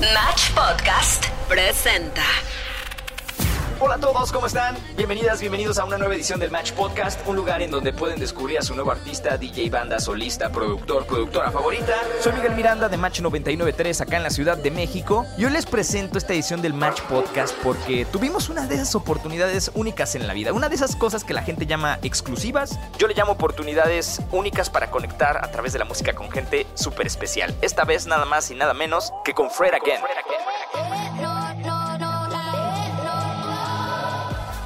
Match Podcast presenta. Hola a todos, ¿cómo están? Bienvenidas, bienvenidos a una nueva edición del Match Podcast, un lugar en donde pueden descubrir a su nuevo artista, DJ, banda, solista, productor, productora favorita. Soy Miguel Miranda de Match 993 acá en la Ciudad de México y hoy les presento esta edición del Match Podcast porque tuvimos una de esas oportunidades únicas en la vida, una de esas cosas que la gente llama exclusivas. Yo le llamo oportunidades únicas para conectar a través de la música con gente súper especial. Esta vez nada más y nada menos que con Fred Again.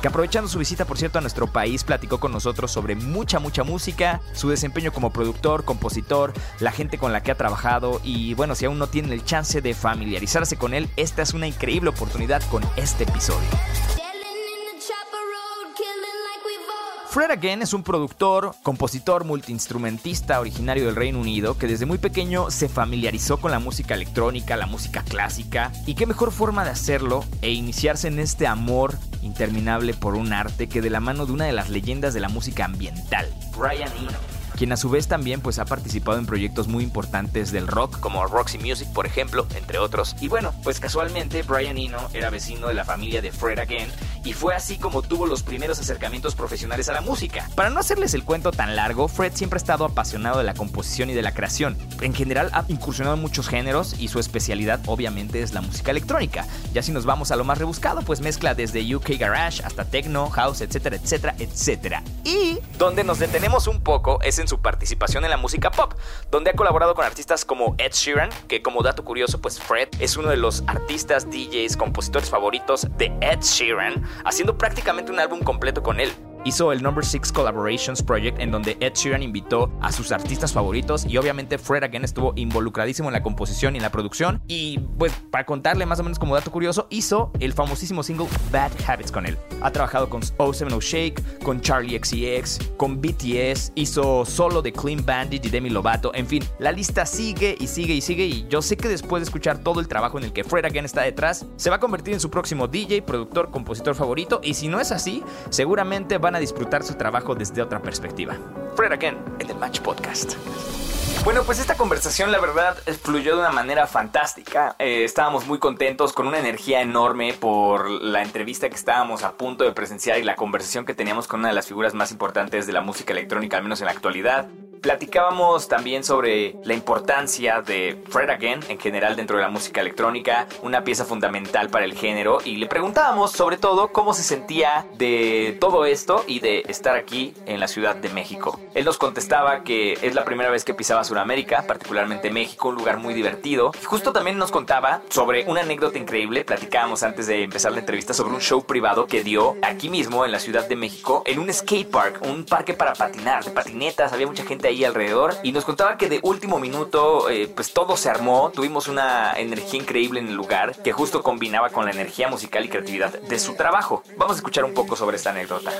Que aprovechando su visita, por cierto, a nuestro país, platicó con nosotros sobre mucha, mucha música, su desempeño como productor, compositor, la gente con la que ha trabajado y bueno, si aún no tienen el chance de familiarizarse con él, esta es una increíble oportunidad con este episodio. Fred Again es un productor, compositor, multiinstrumentista originario del Reino Unido que desde muy pequeño se familiarizó con la música electrónica, la música clásica, y qué mejor forma de hacerlo e iniciarse en este amor interminable por un arte que de la mano de una de las leyendas de la música ambiental, Brian Eno quien a su vez también pues ha participado en proyectos muy importantes del rock como Roxy Music por ejemplo, entre otros. Y bueno, pues casualmente Brian Eno era vecino de la familia de Fred Again y fue así como tuvo los primeros acercamientos profesionales a la música. Para no hacerles el cuento tan largo, Fred siempre ha estado apasionado de la composición y de la creación. En general ha incursionado en muchos géneros y su especialidad obviamente es la música electrónica. Ya si nos vamos a lo más rebuscado, pues mezcla desde UK Garage hasta techno, house, etcétera, etcétera, etcétera. Y donde nos detenemos un poco es en su participación en la música pop, donde ha colaborado con artistas como Ed Sheeran, que como dato curioso, pues Fred es uno de los artistas, DJs, compositores favoritos de Ed Sheeran, haciendo prácticamente un álbum completo con él hizo el Number 6 Collaborations Project en donde Ed Sheeran invitó a sus artistas favoritos y obviamente Fred Again estuvo involucradísimo en la composición y la producción. Y pues para contarle más o menos como dato curioso hizo el famosísimo single Bad Habits con él. Ha trabajado con O70 Shake, con Charlie XCX, con BTS, hizo solo de Clean Bandit y Demi Lovato, en fin, la lista sigue y sigue y sigue y yo sé que después de escuchar todo el trabajo en el que Fred Again está detrás, se va a convertir en su próximo DJ, productor, compositor favorito. Y si no es así, seguramente van a disfrutar su trabajo desde otra perspectiva. Fred Again en el Match Podcast. Bueno, pues esta conversación la verdad fluyó de una manera fantástica. Eh, estábamos muy contentos, con una energía enorme por la entrevista que estábamos a punto de presenciar y la conversación que teníamos con una de las figuras más importantes de la música electrónica, al menos en la actualidad. Platicábamos también sobre la importancia de Fred Again en general dentro de la música electrónica, una pieza fundamental para el género, y le preguntábamos sobre todo cómo se sentía de todo esto y de estar aquí en la Ciudad de México. Él nos contestaba que es la primera vez que pisaba Sudamérica, particularmente México, un lugar muy divertido. Y justo también nos contaba sobre una anécdota increíble, platicábamos antes de empezar la entrevista sobre un show privado que dio aquí mismo en la Ciudad de México, en un skate park, un parque para patinar, de patinetas, había mucha gente ahí alrededor y nos contaba que de último minuto eh, pues todo se armó, tuvimos una energía increíble en el lugar que justo combinaba con la energía musical y creatividad de su trabajo. Vamos a escuchar un poco sobre esta anécdota.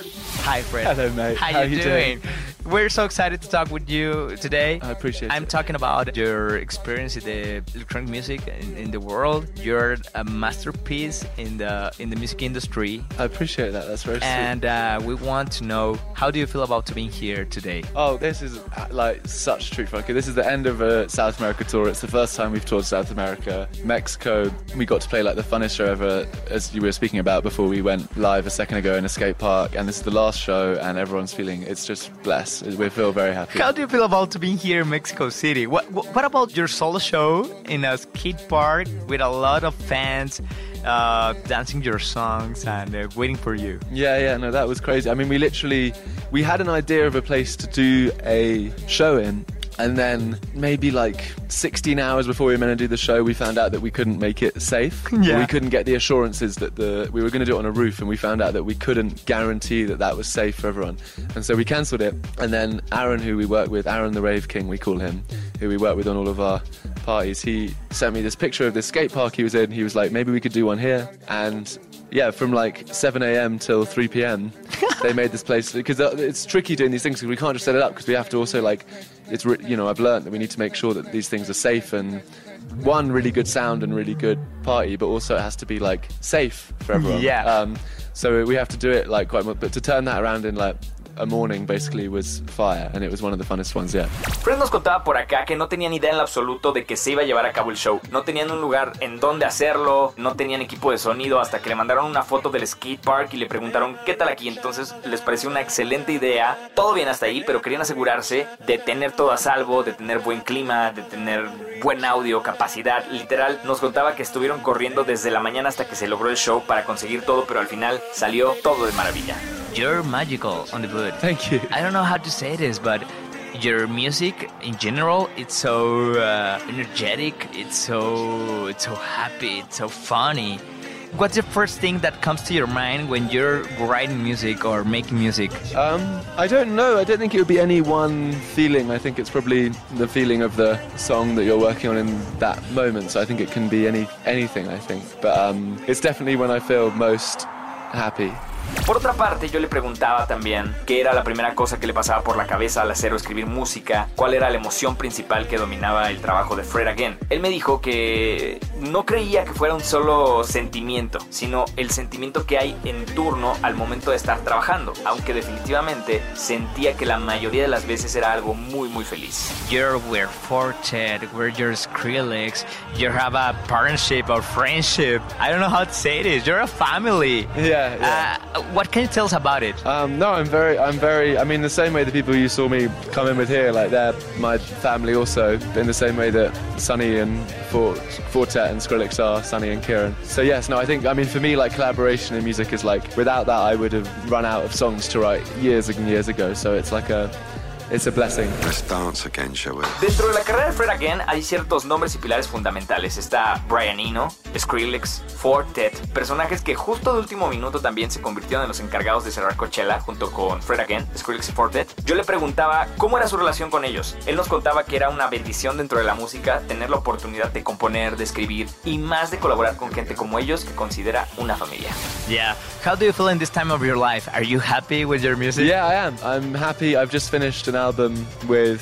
Hi Fred. Hello mate. How, How you, you doing? doing? We're so excited to talk with you today. I appreciate it. I'm talking about your experience in the electronic music in, in the world. You're a masterpiece in the in the music industry, I appreciate that. That's very sweet. and uh, we want to know how do you feel about being here today? Oh, this is uh, like such true. Okay, This is the end of a South America tour. It's the first time we've toured South America. Mexico, we got to play like the funnest show ever, as you were speaking about before we went live a second ago in a skate park. And this is the last show, and everyone's feeling it's just blessed. We feel very happy. How do you feel about being here in Mexico City? What what, what about your solo show in a skate park with a lot of fans uh, dancing your songs and uh, waiting for you? Yeah, yeah, no, that was crazy. I mean, we literally we had an idea of a place to do a show in, and then maybe like 16 hours before we were meant to do the show, we found out that we couldn't make it safe. Yeah. We couldn't get the assurances that the we were going to do it on a roof, and we found out that we couldn't guarantee that that was safe for everyone, and so we cancelled it. And then Aaron, who we work with, Aaron the Rave King, we call him, who we work with on all of our parties, he sent me this picture of this skate park he was in. He was like, maybe we could do one here, and yeah, from like 7 a.m. till 3 p.m. they made this place because it's tricky doing these things because we can't just set it up because we have to also like it's you know I've learned that we need to make sure that these things are safe and one really good sound and really good party, but also it has to be like safe for everyone. Yeah. Um, so we have to do it like quite much, but to turn that around in like a morning basically was fire, and it was one of the funnest ones yet. Fred nos contaba por acá que no tenían idea en lo absoluto de que se iba a llevar a cabo el show. No tenían un lugar en donde hacerlo, no tenían equipo de sonido hasta que le mandaron una foto del skate park y le preguntaron qué tal aquí. Entonces les pareció una excelente idea. Todo bien hasta ahí, pero querían asegurarse de tener todo a salvo, de tener buen clima, de tener buen audio, capacidad. Literal, nos contaba que estuvieron corriendo desde la mañana hasta que se logró el show para conseguir todo, pero al final salió todo de maravilla. You're magical on the boot. Thank you. I don't know how to say this, but your music in general, it's so uh, energetic. It's so it's so happy. It's so funny. What's the first thing that comes to your mind when you're writing music or making music? Um, I don't know. I don't think it would be any one feeling. I think it's probably the feeling of the song that you're working on in that moment. So I think it can be any anything. I think, but um, it's definitely when I feel most happy. Por otra parte, yo le preguntaba también qué era la primera cosa que le pasaba por la cabeza al hacer o escribir música, cuál era la emoción principal que dominaba el trabajo de Fred Again. Él me dijo que no creía que fuera un solo sentimiento, sino el sentimiento que hay en turno al momento de estar trabajando, aunque definitivamente sentía que la mayoría de las veces era algo muy muy feliz. You're we're Fortet, we're your Skrillex, you have a partnership or friendship. I don't know how to say this. You're a family. Yeah. yeah. Uh, what can you tell us about it? Um, no, I'm very, I'm very. I mean, the same way the people you saw me come in with here, like they're my family also. In the same way that Sunny and Fort, Fortet and Skrillex are Sunny and Kieran. So yes, no, I think. I mean, for me, like collaboration in music is like without that, I would have run out of songs to write years and years ago. So it's like a It's a blessing. Let's dance again, shall we? Dentro de la carrera de Fred Again hay ciertos nombres y pilares fundamentales. Está Brian Eno, Skrillex, Fortet, personajes que justo de último minuto también se convirtieron en los encargados de cerrar Coachella junto con Fred Again, Skrillex y Fortet. Yo le preguntaba cómo era su relación con ellos. Él nos contaba que era una bendición dentro de la música tener la oportunidad de componer, de escribir y más de colaborar con gente como ellos que considera una familia. Yeah. How do you feel in this time of your life? Are you happy with your music? Yeah, I am. I'm happy. I've just finished an album with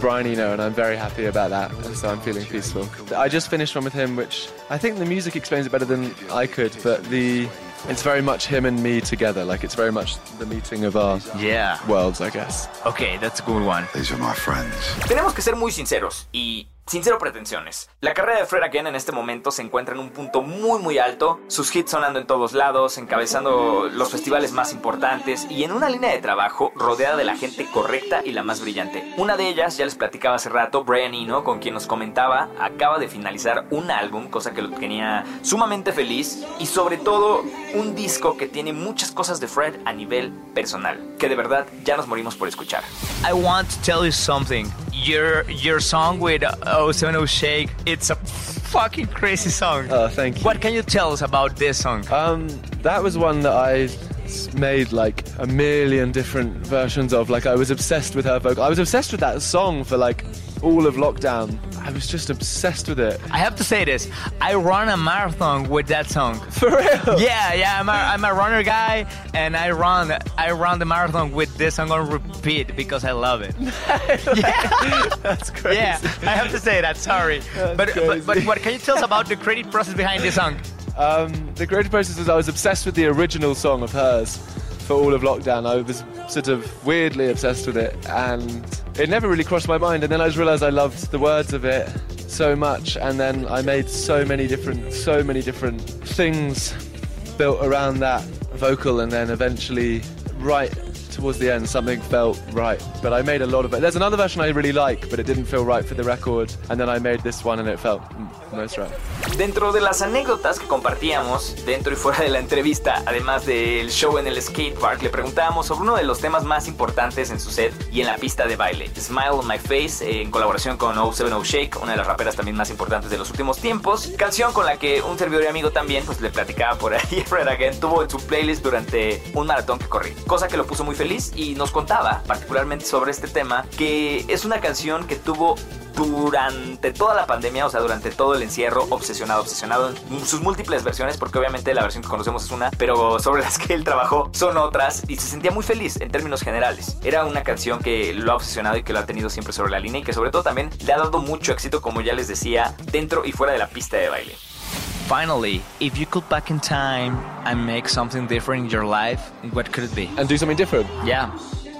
Brian Eno, and I'm very happy about that. And so I'm feeling peaceful. I just finished one with him, which I think the music explains it better than I could, but the it's very much him and me together. Like it's very much the meeting of our Yeah. worlds, I guess. Okay, that's a good one. These are my friends. Tenemos que ser muy sinceros y sin cero pretensiones. La carrera de Fred Again en este momento se encuentra en un punto muy muy alto, sus hits sonando en todos lados, encabezando los festivales más importantes y en una línea de trabajo rodeada de la gente correcta y la más brillante. Una de ellas, ya les platicaba hace rato, Brian Eno, con quien nos comentaba, acaba de finalizar un álbum, cosa que lo tenía sumamente feliz y sobre todo un disco que tiene muchas cosas de Fred a nivel personal, que de verdad ya nos morimos por escuchar. I want to tell you something. Your your song with uh, 070 Shake, it's a fucking crazy song. Oh, thank you. What can you tell us about this song? Um, that was one that I made like a million different versions of. Like I was obsessed with her vocal. I was obsessed with that song for like all of lockdown. I was just obsessed with it. I have to say this. I run a marathon with that song. For real? Yeah, yeah, I'm a, I'm a runner guy, and I run I run the marathon with this song on repeat because I love it. That's crazy. Yeah, I have to say that. Sorry, but, but but what can you tell us about the creative process behind this song? Um, the creative process is I was obsessed with the original song of hers for all of lockdown. I was sort of weirdly obsessed with it, and it never really crossed my mind. And then I just realised I loved the words of it so much, and then I made so many different, so many different things built around that vocal, and then eventually, right towards the end, something felt right. But I made a lot of it. There's another version I really like, but it didn't feel right for the record, and then I made this one, and it felt mm, most right. Dentro de las anécdotas que compartíamos, dentro y fuera de la entrevista, además del show en el skate park, le preguntábamos sobre uno de los temas más importantes en su set y en la pista de baile, Smile on My Face, en colaboración con 070 Shake, una de las raperas también más importantes de los últimos tiempos, canción con la que un servidor y amigo también pues le platicaba por ahí, Fred Again tuvo en su playlist durante un maratón que corrí, cosa que lo puso muy feliz y nos contaba particularmente sobre este tema, que es una canción que tuvo durante toda la pandemia, o sea, durante todo el encierro, obsesionado, obsesionado en sus múltiples versiones, porque obviamente la versión que conocemos es una, pero sobre las que él trabajó son otras, y se sentía muy feliz en términos generales. Era una canción que lo ha obsesionado y que lo ha tenido siempre sobre la línea, y que sobre todo también le ha dado mucho éxito, como ya les decía, dentro y fuera de la pista de baile. Finally, if you could back in time and make something different in your life, what could it be? And do something different. Yeah.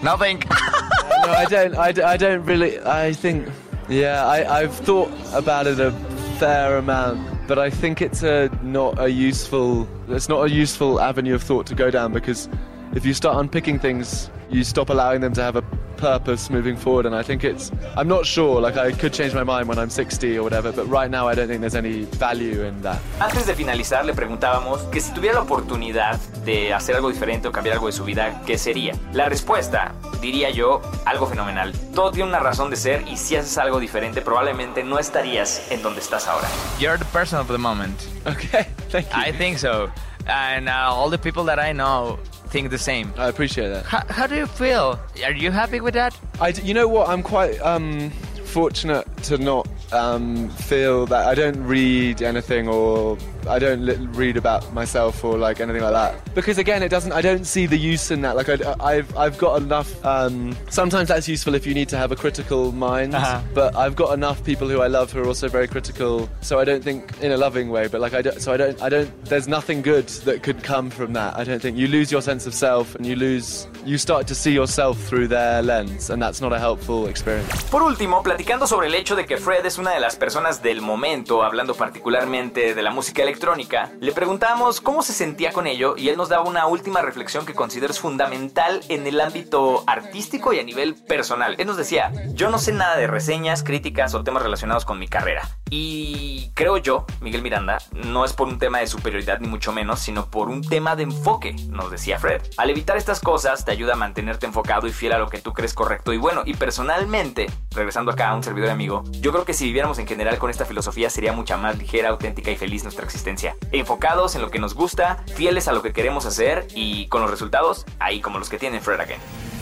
Nothing. no, I don't. I, I don't really. I think. Yeah, I, I've thought about it a fair amount, but I think it's a not a useful. It's not a useful avenue of thought to go down because if you start unpicking things, you stop allowing them to have a purpose moving forward. And I think it's. I'm not sure. Like I could change my mind when I'm 60 or whatever, but right now I don't think there's any value in that. Antes de finalizar, le preguntábamos que si tuviera la oportunidad de hacer algo diferente o cambiar algo de su vida, ¿qué sería? La respuesta, diría yo, algo fenomenal. Todo tiene una razón de ser y si haces algo diferente, probablemente no estarías en donde estás ahora. You're the person of the moment. Okay, thank you. I think so. And uh, all the people that I know think the same. I appreciate that. How, how do you feel? Are you happy with that? I, you know what? I'm quite um, fortunate to not um, feel that I don't read anything or I don't li- read about myself or like anything like that because again, it doesn't. I don't see the use in that. Like I, have I've got enough. Um, sometimes that's useful if you need to have a critical mind, Uh-huh. but I've got enough people who I love who are also very critical. So I don't think in a loving way, but like I don't. So I don't. I don't. There's nothing good that could come from that. I don't think you lose your sense of self and you lose. You start to see yourself through their lens, and that's not a helpful experience. Por último, platicando sobre el hecho de que Fred es una de las personas del momento, hablando particularmente de la música electrónica, le preguntamos cómo se sentía con ello y él nos daba una última reflexión que considero es fundamental en el ámbito artístico y a nivel personal. Él nos decía, yo no sé nada de reseñas, críticas o temas relacionados con mi carrera. Y creo yo, Miguel Miranda, no es por un tema de superioridad ni mucho menos, sino por un tema de enfoque, nos decía Fred. Al evitar estas cosas te ayuda a mantenerte enfocado y fiel a lo que tú crees correcto y bueno. Y personalmente, regresando acá a un servidor amigo, yo creo que si viviéramos en general con esta filosofía sería mucha más ligera, auténtica y feliz nuestra existencia. Enfocados en lo que nos gusta, fieles a lo que queremos hacer y con los resultados ahí como los que tiene Fred Again.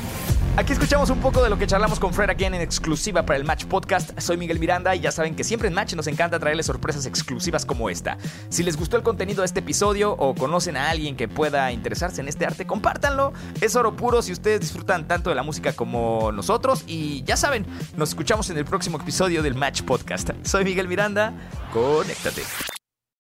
Aquí escuchamos un poco de lo que charlamos con Fred Again en exclusiva para el Match Podcast. Soy Miguel Miranda y ya saben que siempre en Match nos encanta traerles sorpresas exclusivas como esta. Si les gustó el contenido de este episodio o conocen a alguien que pueda interesarse en este arte, compártanlo. Es oro puro si ustedes disfrutan tanto de la música como nosotros. Y ya saben, nos escuchamos en el próximo episodio del Match Podcast. Soy Miguel Miranda, conéctate.